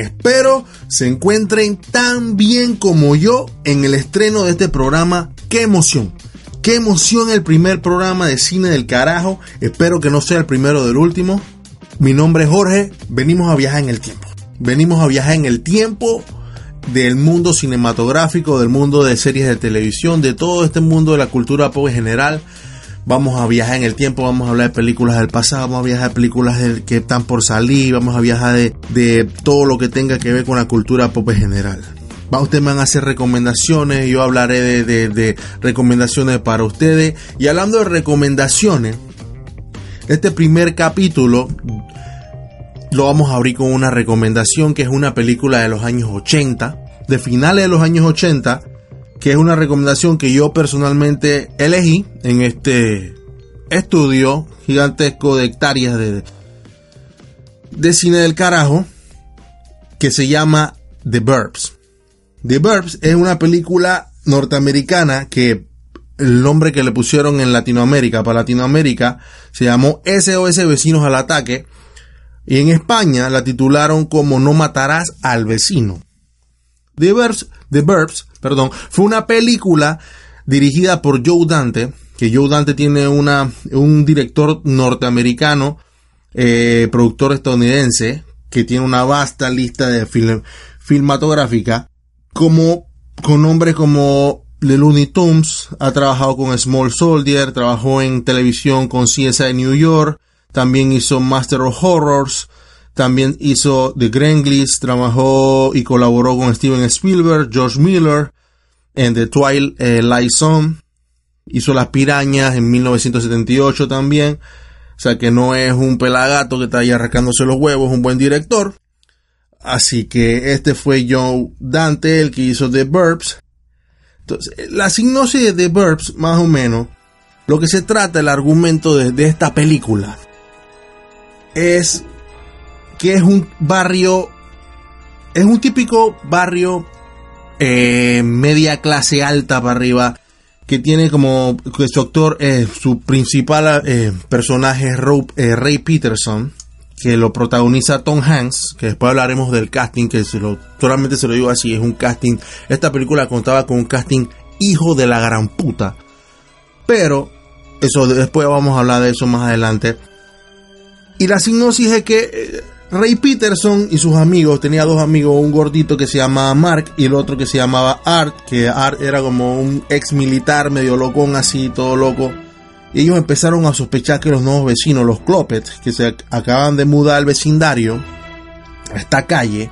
Espero se encuentren tan bien como yo en el estreno de este programa. ¡Qué emoción! ¡Qué emoción el primer programa de cine del carajo! Espero que no sea el primero del último. Mi nombre es Jorge, venimos a viajar en el tiempo. Venimos a viajar en el tiempo del mundo cinematográfico, del mundo de series de televisión, de todo este mundo de la cultura pop en general. Vamos a viajar en el tiempo, vamos a hablar de películas del pasado, vamos a viajar de películas que están por salir, vamos a viajar de, todo lo que tenga que ver con la cultura pop en general. Va, ustedes me van a hacer recomendaciones, yo hablaré de, de recomendaciones para ustedes. Y hablando de recomendaciones, este primer capítulo lo vamos a abrir con una recomendación que es una película de los años 80, de finales de los años 80, que es una recomendación que yo personalmente elegí en este estudio gigantesco de hectáreas de, de cine del carajo, que se llama The Burbs. The Burbs es una película norteamericana que el nombre que le pusieron en Latinoamérica, para Latinoamérica, se llamó SOS Vecinos al Ataque, y en España la titularon como No matarás al vecino. The Burbs, The Burbs perdón, fue una película dirigida por Joe Dante, que Joe Dante tiene una, un director norteamericano, eh, productor estadounidense, que tiene una vasta lista de film, filmatográfica, como, con nombres como The Looney Tunes, ha trabajado con Small Soldier, trabajó en televisión con CSI New York, también hizo Master of Horrors, también hizo The Gremlins, trabajó y colaboró con Steven Spielberg, George Miller en The Twilight Zone, hizo Las Pirañas en 1978 también, o sea que no es un pelagato que está ahí arrancándose los huevos, es un buen director. Así que este fue Joe Dante, el que hizo The Burbs. Entonces, la sinopsis de The Burbs, más o menos, lo que se trata, el argumento de esta película, es que es un barrio, es un típico barrio eh, media clase alta para arriba, que tiene como que su actor, eh, su principal eh, personaje es Ray Peterson, que lo protagoniza Tom Hanks, que después hablaremos del casting, que se lo, solamente se lo digo así, es un casting, esta película contaba con un casting hijo de la gran puta, pero eso después vamos a hablar de eso más adelante. Y la sinopsis es que eh, Ray Peterson y sus amigos, tenía dos amigos, un gordito que se llamaba Mark y el otro que se llamaba Art, que Art era como un ex militar medio locón así, todo loco. Y ellos empezaron a sospechar que los nuevos vecinos, los Clopet, que se acaban de mudar al vecindario, a esta calle,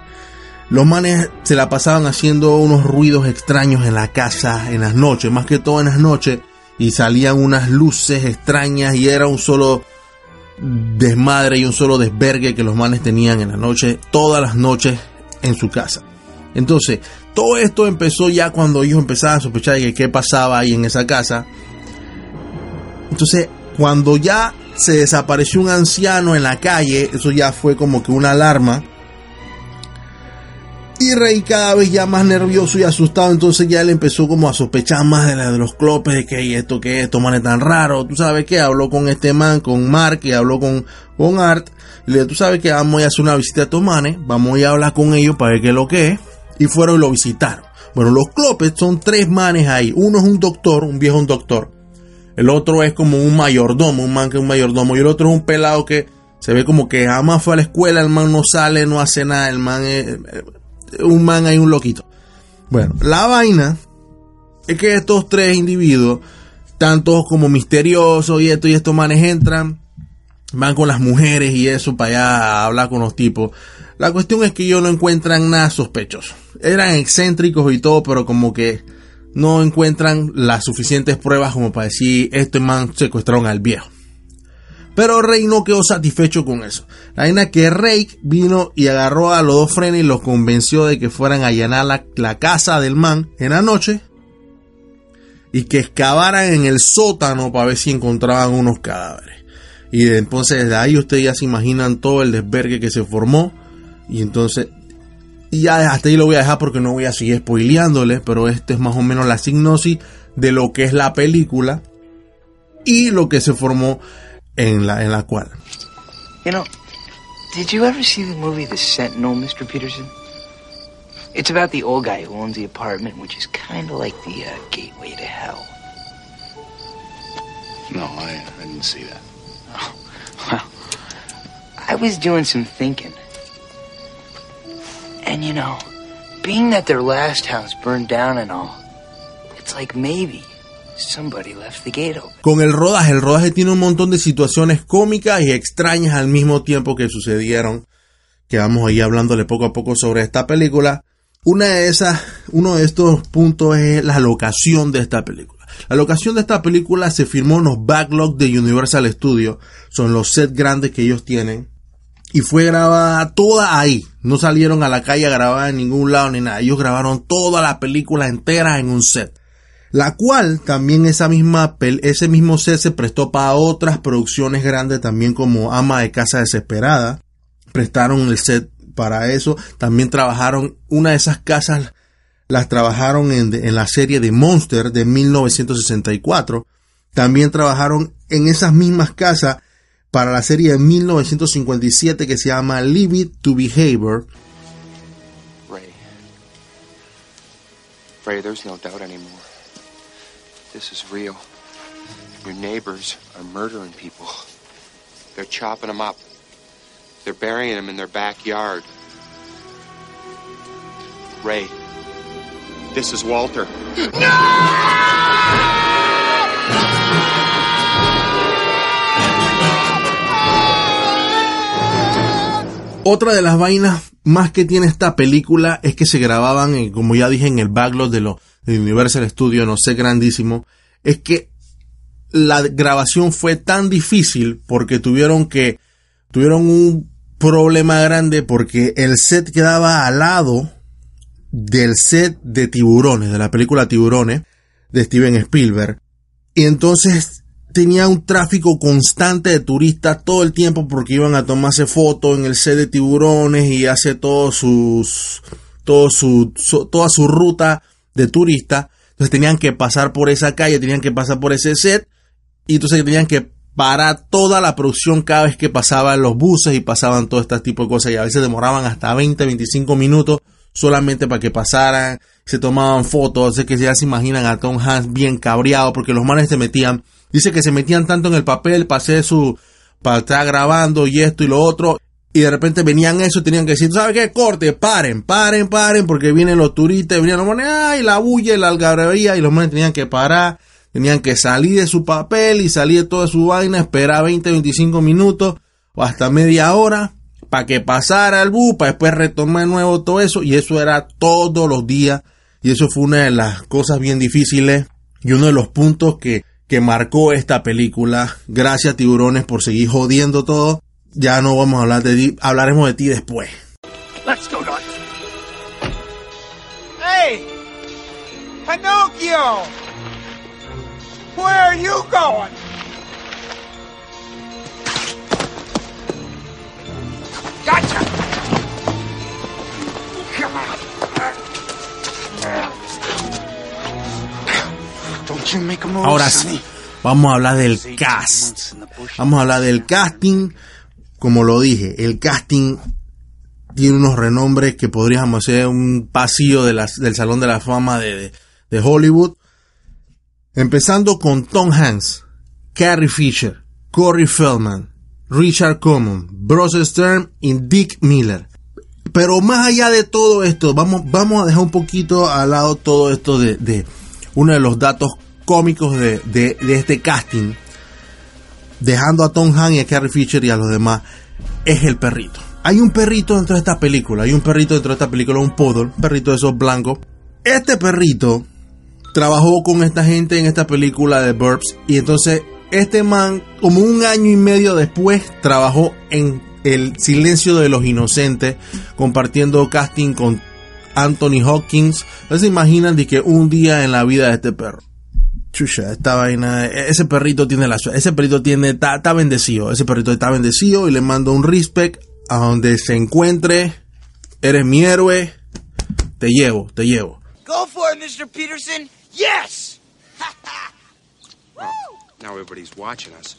los manes se la pasaban haciendo unos ruidos extraños en la casa en las noches, más que todo en las noches, y salían unas luces extrañas y era un solo desmadre y un solo desvergue que los manes tenían en la noche, todas las noches en su casa. Entonces, todo esto empezó ya cuando ellos empezaban a sospechar de que qué pasaba ahí en esa casa. Entonces, cuando ya se desapareció un anciano en la calle, eso ya fue como que una alarma y Rey cada vez ya más nervioso y asustado, entonces ya él empezó como a sospechar más de la de los clopes, de que esto, que esto, man es tan raro. Tú sabes que habló con este man, con Mark, y habló con, con Art. Y le dijo, tú sabes que vamos a hacer una visita a estos manes, vamos a hablar con ellos para ver qué es lo que es. Y fueron y lo visitaron. Bueno, los clopes son tres manes ahí. Uno es un doctor, un viejo un doctor. El otro es como un mayordomo, un man que es un mayordomo. Y el otro es un pelado que se ve como que jamás fue a la escuela, el man no sale, no hace nada, el man es, un man ahí, un loquito. Bueno, la vaina es que estos tres individuos, tantos como misteriosos y esto y estos manes entran, van con las mujeres y eso para allá a hablar con los tipos. La cuestión es que ellos no encuentran nada sospechoso. Eran excéntricos y todo, pero como que no encuentran las suficientes pruebas como para decir, este man secuestraron al viejo. Pero Rey no quedó satisfecho con eso. La vaina que Rey vino y agarró a los dos frenes y los convenció de que fueran a allanar la, casa del man en la noche y que excavaran en el sótano para ver si encontraban unos cadáveres. Y entonces desde ahí ustedes ya se imaginan todo el desvergue que se formó. Y entonces, y ya hasta ahí lo voy a dejar porque no voy a seguir spoileándoles, pero este es más o menos la signosis de lo que es la película y lo que se formó en la, en la cual. You know, did you ever see the movie The Sentinel, Mr. Peterson? It's about the old guy who owns the apartment, which is kind of like the uh, gateway to hell. No, I, I didn't see that. Oh, well, I was doing some thinking. And you know, being that their last house burned down and all, it's like maybe Con el rodaje, el rodaje tiene un montón de situaciones cómicas y extrañas al mismo tiempo que sucedieron. Que vamos a hablándole poco a poco sobre esta película. Una de esas, uno de estos puntos es la locación de esta película. La locación de esta película se firmó en los backlogs de Universal Studios. Son los sets grandes que ellos tienen. Y fue grabada toda ahí. No salieron a la calle a en ningún lado ni nada. Ellos grabaron toda la película entera en un set. La cual también esa misma, ese mismo set se prestó para otras producciones grandes también como Ama de Casa Desesperada. Prestaron el set para eso. También trabajaron una de esas casas, las trabajaron en, en la serie de Monster de 1964. También trabajaron en esas mismas casas para la serie de 1957 que se llama Leave It to Behavior. Ray. Ray, there's no doubt anymore. This is real. Your neighbors are murdering people. They're chopping them up. They're burying them in their backyard. Ray, this is Walter. Otra de las vainas más que tiene esta película es que se grababan, en, como ya dije, en el backlog de, lo, Universal Studios, no sé, grandísimo. Es que la grabación fue tan difícil porque tuvieron que, tuvieron un problema grande porque el set quedaba al lado del set de Tiburones, de la película Tiburones de Steven Spielberg. Y entonces tenía un tráfico constante de turistas todo el tiempo porque iban a tomarse fotos en el set de tiburones y hace todos sus todo su, toda su ruta de turista entonces tenían que pasar por esa calle tenían que pasar por ese set y entonces tenían que parar toda la producción cada vez que pasaban los buses y pasaban todo este tipo de cosas y a veces demoraban hasta 20 25 minutos solamente para que pasaran se tomaban fotos así que ya se imaginan a Tom Hanks bien cabreado porque los manes se metían Dice que se metían tanto en el papel hacer su, para estar grabando y esto y lo otro. Y de repente venían eso tenían que decir, ¿sabes qué? Corte, paren, paren, paren, porque vienen los turistas, venían los manes, ay, la bulla y la algarabía, y los manes tenían que parar, tenían que salir de su papel y salir de toda su vaina, esperar 20, 25 minutos o hasta media hora para que pasara el bus, para después retomar de nuevo todo eso, y eso era todos los días, y eso fue una de las cosas bien difíciles y uno de los puntos que que marcó esta película. Gracias tiburones por seguir jodiendo todo. Ya no vamos a hablar de ti, hablaremos de ti después. Let's go, Doc. Hey, Pinocchio, where are you going? Gotcha. Ahora sí, vamos a hablar del cast. Vamos a hablar del casting. Como lo dije, el casting tiene unos renombres que podríamos hacer un pasillo de del Salón de la Fama de, Hollywood. Empezando con Tom Hanks, Carrie Fisher, Corey Feldman, Richard Common, Bruce Stern y Dick Miller. Pero más allá de todo esto, vamos, vamos a dejar un poquito al lado todo esto de, de uno de los datos cómicos de, de, este casting, dejando a Tom Hanks y a Carrie Fisher y a los demás, es el perrito. Hay un perrito dentro de esta película, hay un perrito dentro de esta película, un poodle, un perrito de esos blancos. Este perrito trabajó con esta gente en esta película de Burbs y entonces este man, como un año y medio después, trabajó en El Silencio de los Inocentes, compartiendo casting con Anthony Hawkins. ¿No se imaginan de que un día en la vida de este perro? Chucha, esta vaina, ese perrito tiene la ese perrito tiene, está, bendecido, ese perrito está bendecido y le mando un respect a donde se encuentre, eres mi héroe, te llevo, te llevo. Go for it, Mr. Peterson, yes! now everybody's watching us.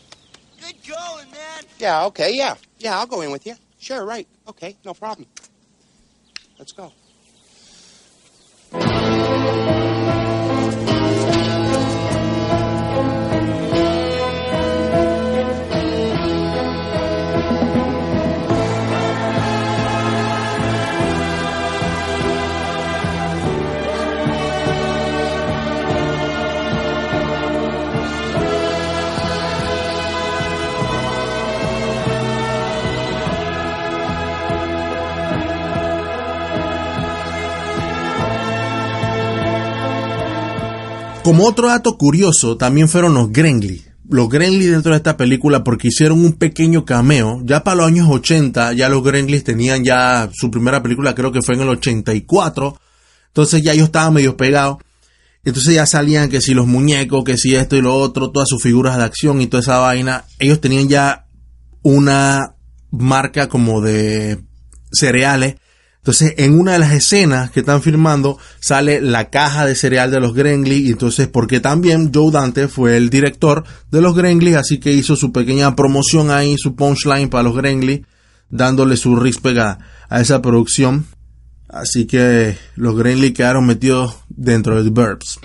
Good going, man. Yeah, okay, yeah. Yeah, I'll go in with you. Sure, right. Okay, no problem. Let's go. Como otro dato curioso, también fueron los Grengly. Los Gremlins dentro de esta película porque hicieron un pequeño cameo. Ya para los años 80, ya los Gremlins tenían ya su primera película, creo que fue en el 84. Entonces ya ellos estaban medio pegados. Entonces ya salían que si los muñecos, que si esto y lo otro, todas sus figuras de acción y toda esa vaina. Ellos tenían ya una marca como de cereales entonces, en una de las escenas que están filmando, sale la caja de cereal de los Gremlins. Y entonces, porque también Joe Dante fue el director de los Gremlins, así que hizo su pequeña promoción ahí, su punchline para los Gremlins, dándole su respect a, a esa producción. Así que los Gremlins quedaron metidos dentro de The Burbs.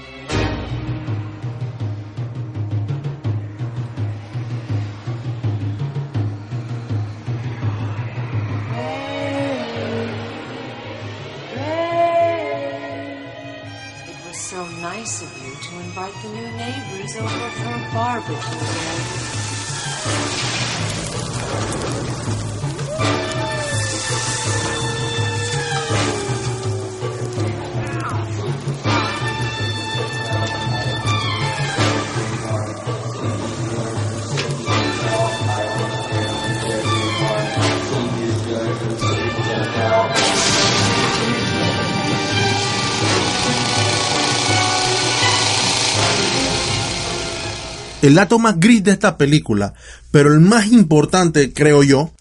nice of you to invite the new neighbors over for a barbecue. El dato más gris de esta película, pero el más importante, creo yo,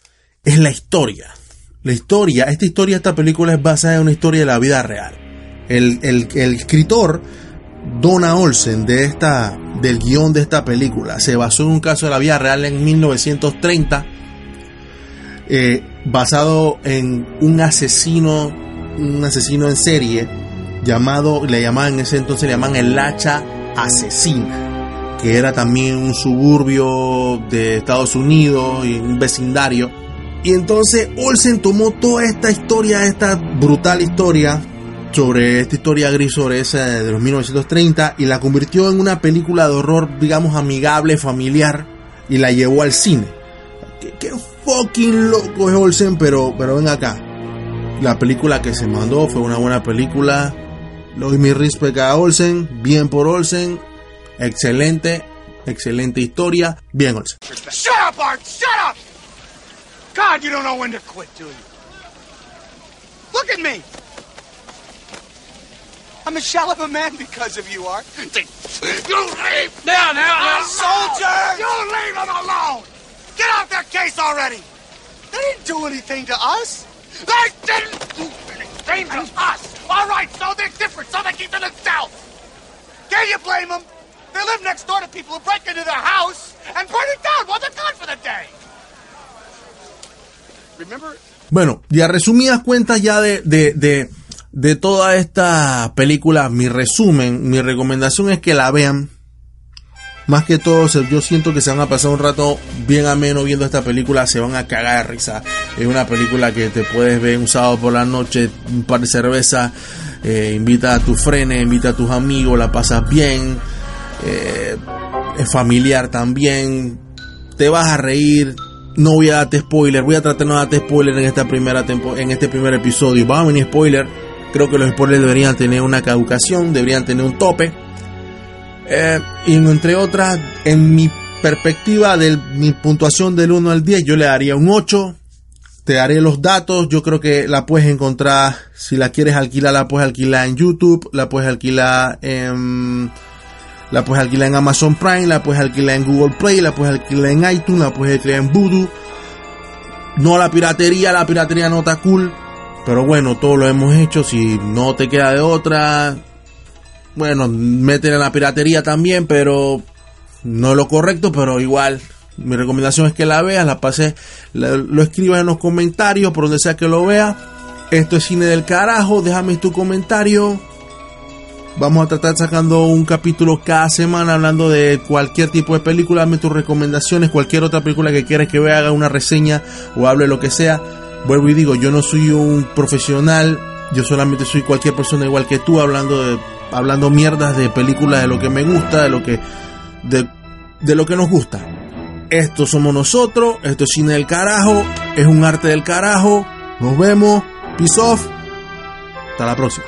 es la historia. La historia, esta historia, esta película es basada en una historia de la vida real. El, escritor Donna Olsen de esta, del guion de esta película se basó en un caso de la vida real en 1930, eh, basado en un asesino, un asesino en serie llamado, le llamaban en ese entonces le llaman el hacha asesina que era también un suburbio de Estados Unidos y un vecindario. Y entonces Olsen tomó toda esta historia, esta brutal historia sobre esta historia gris sobre esa de los 1930 y la convirtió en una película de horror, digamos, amigable, familiar y la llevó al cine. Qué, fucking loco es Olsen, pero, pero ven acá. La película que se mandó fue una buena película. Doy mi respect a Olsen, bien por Olsen, Excelente, excelente historia. Bien, Olsen. Shut up, Art! Shut up! God, you don't know when to quit, do you? Look at me! I'm a shell of a man because of you, Art. You leave! Now, now, now! Soldier! You leave them alone! Get off their case already! They didn't do anything to us! They didn't do anything to us! All right, so they're different, so they keep to themselves! Can you blame them? Bueno, y a resumidas cuentas ya de, de, de, toda esta película, mi resumen, mi recomendación es que la vean. Más que todo, yo siento que se van a pasar un rato bien ameno viendo esta película, se van a cagar de risa. Es una película que te puedes ver un sábado por la noche, un par de cervezas, eh, invita a tu frene, invita a tus amigos, la pasas bien eh, familiar también, te vas a reír, no voy a darte spoiler, voy a tratar de no darte spoiler en esta primera en este primer episodio, va a spoiler, creo que los spoilers deberían tener una caducación, deberían tener un tope, eh, y entre otras, en mi perspectiva de mi puntuación del 1 al 10, yo le daría un 8, te daré los datos, yo creo que la puedes encontrar, si la quieres alquilar, la puedes alquilar en YouTube, la puedes alquilar en la puedes alquilar en Amazon Prime, la puedes alquilar en Google Play, la puedes alquilar en iTunes, la puedes alquilar en Voodoo. No la piratería, la piratería no está cool. Pero bueno, todo lo hemos hecho. Si no te queda de otra, bueno, métele en la piratería también, pero no es lo correcto, pero igual. Mi recomendación es que la veas, la pases, lo escribas en los comentarios, por donde sea que lo veas. Esto es cine del carajo, déjame tu comentario Vamos a tratar sacando un capítulo cada semana hablando de cualquier tipo de película. Dame tus recomendaciones, cualquier otra película que quieras que vea, haga una reseña o hable lo que sea. Vuelvo y digo, yo no soy un profesional, yo solamente soy cualquier persona igual que tú hablando de hablando mierdas de películas de lo que me gusta, de lo que de, de lo que nos gusta. Esto somos nosotros, esto es cine del carajo, es un arte del carajo. Nos vemos. Peace off. Hasta la próxima.